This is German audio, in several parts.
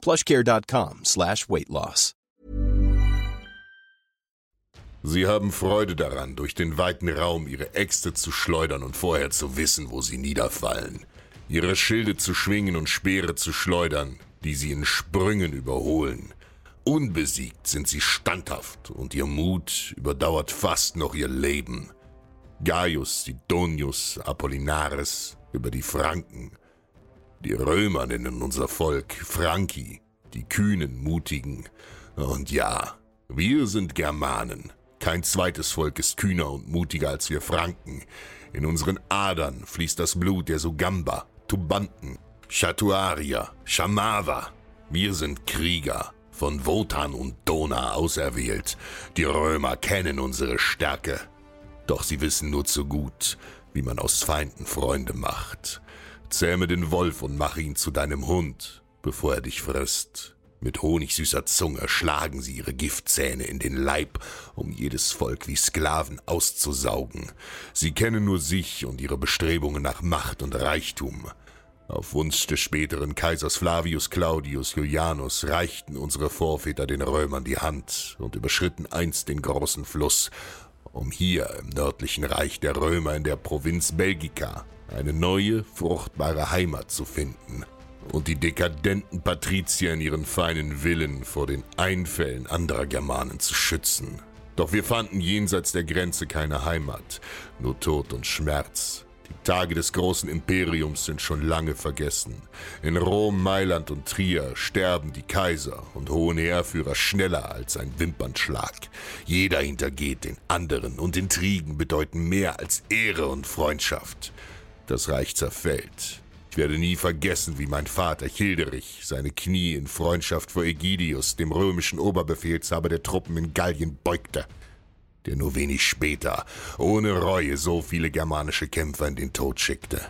plushcare.com slash weight loss. Sie haben Freude daran, durch den weiten Raum ihre Äxte zu schleudern und vorher zu wissen, wo sie niederfallen. Ihre Schilde zu schwingen und Speere zu schleudern, die sie in Sprüngen überholen. Unbesiegt sind sie standhaft und ihr Mut überdauert fast noch ihr Leben. Gaius, Sidonius, Apollinaris über die Franken. Die Römer nennen unser Volk Franki, die kühnen, mutigen. Und ja, wir sind Germanen. Kein zweites Volk ist kühner und mutiger als wir Franken. In unseren Adern fließt das Blut der Sugamba, Tubanten, Chatuarier, Chamawa. Wir sind Krieger, von Wotan und Dona auserwählt. Die Römer kennen unsere Stärke. Doch sie wissen nur zu gut, wie man aus Feinden Freunde macht. Zähme den Wolf und mach ihn zu deinem Hund, bevor er dich frisst. Mit honigsüßer Zunge schlagen sie ihre Giftzähne in den Leib, um jedes Volk wie Sklaven auszusaugen. Sie kennen nur sich und ihre Bestrebungen nach Macht und Reichtum. Auf Wunsch des späteren Kaisers Flavius Claudius Julianus reichten unsere Vorväter den Römern die Hand und überschritten einst den großen Fluss, um hier im nördlichen Reich der Römer in der Provinz Belgica eine neue, fruchtbare Heimat zu finden und die dekadenten Patrizier in ihren feinen Villen vor den Einfällen anderer Germanen zu schützen. Doch wir fanden jenseits der Grenze keine Heimat, nur Tod und Schmerz. Die Tage des großen Imperiums sind schon lange vergessen. In Rom, Mailand und Trier sterben die Kaiser und hohen Heerführer schneller als ein Wimpernschlag. Jeder hintergeht den anderen und Intrigen bedeuten mehr als Ehre und Freundschaft. Das Reich zerfällt. Ich werde nie vergessen, wie mein Vater Childerich seine Knie in Freundschaft vor Ägidius, dem römischen Oberbefehlshaber der Truppen in Gallien, beugte, der nur wenig später ohne Reue so viele germanische Kämpfer in den Tod schickte.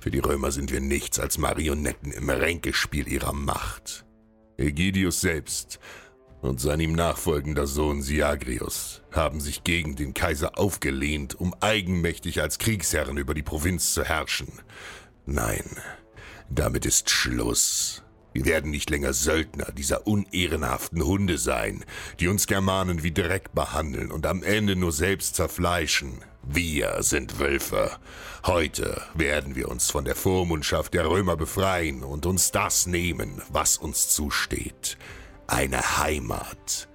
Für die Römer sind wir nichts als Marionetten im Ränkespiel ihrer Macht. Ägidius selbst und sein ihm nachfolgender Sohn Siagrius haben sich gegen den Kaiser aufgelehnt, um eigenmächtig als Kriegsherren über die Provinz zu herrschen. Nein, damit ist Schluss. Wir werden nicht länger Söldner dieser unehrenhaften Hunde sein, die uns Germanen wie Dreck behandeln und am Ende nur selbst zerfleischen. Wir sind Wölfe. Heute werden wir uns von der Vormundschaft der Römer befreien und uns das nehmen, was uns zusteht. Eine Heimat.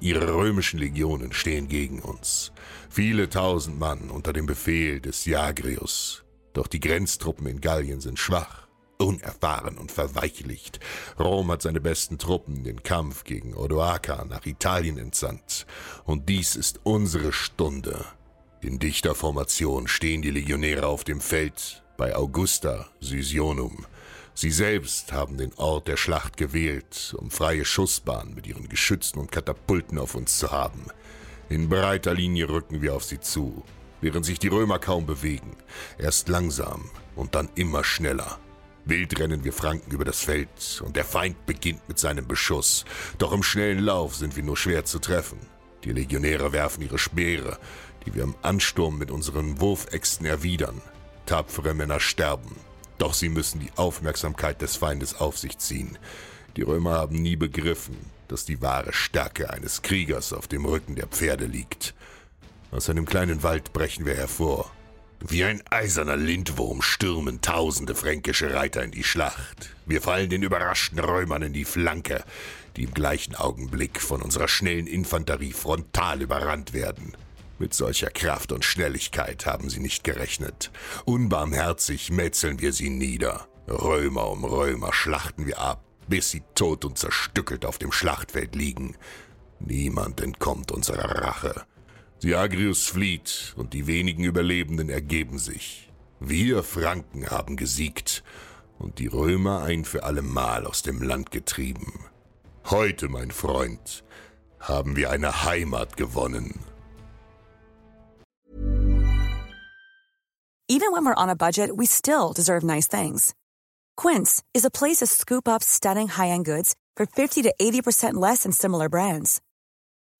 Ihre römischen Legionen stehen gegen uns. Viele tausend Mann unter dem Befehl des Jagrius. Doch die Grenztruppen in Gallien sind schwach, unerfahren und verweichlicht. Rom hat seine besten Truppen den Kampf gegen Odoaker nach Italien entsandt. Und dies ist unsere Stunde. In dichter Formation stehen die Legionäre auf dem Feld bei Augusta Sysionum. Sie selbst haben den Ort der Schlacht gewählt, um freie Schussbahn mit ihren Geschützen und Katapulten auf uns zu haben. In breiter Linie rücken wir auf sie zu, während sich die Römer kaum bewegen, erst langsam und dann immer schneller. Wild rennen wir Franken über das Feld und der Feind beginnt mit seinem Beschuss. Doch im schnellen Lauf sind wir nur schwer zu treffen. Die Legionäre werfen ihre Speere, die wir im Ansturm mit unseren Wurfäxten erwidern. Tapfere Männer sterben, doch sie müssen die Aufmerksamkeit des Feindes auf sich ziehen. Die Römer haben nie begriffen, dass die wahre Stärke eines Kriegers auf dem Rücken der Pferde liegt. Aus einem kleinen Wald brechen wir hervor. Wie ein eiserner Lindwurm stürmen tausende fränkische Reiter in die Schlacht. Wir fallen den überraschten Römern in die Flanke, die im gleichen Augenblick von unserer schnellen Infanterie frontal überrannt werden. Mit solcher Kraft und Schnelligkeit haben sie nicht gerechnet. Unbarmherzig metzeln wir sie nieder. Römer um Römer schlachten wir ab, bis sie tot und zerstückelt auf dem Schlachtfeld liegen. Niemand entkommt unserer Rache. Siagrius flieht und die wenigen Überlebenden ergeben sich. Wir Franken haben gesiegt und die Römer ein für allemal aus dem Land getrieben. Heute, mein Freund, haben wir eine Heimat gewonnen. Even when we're on a budget, we still deserve nice things. Quince is a place to scoop up stunning high-end goods for 50 to 80% less than similar brands.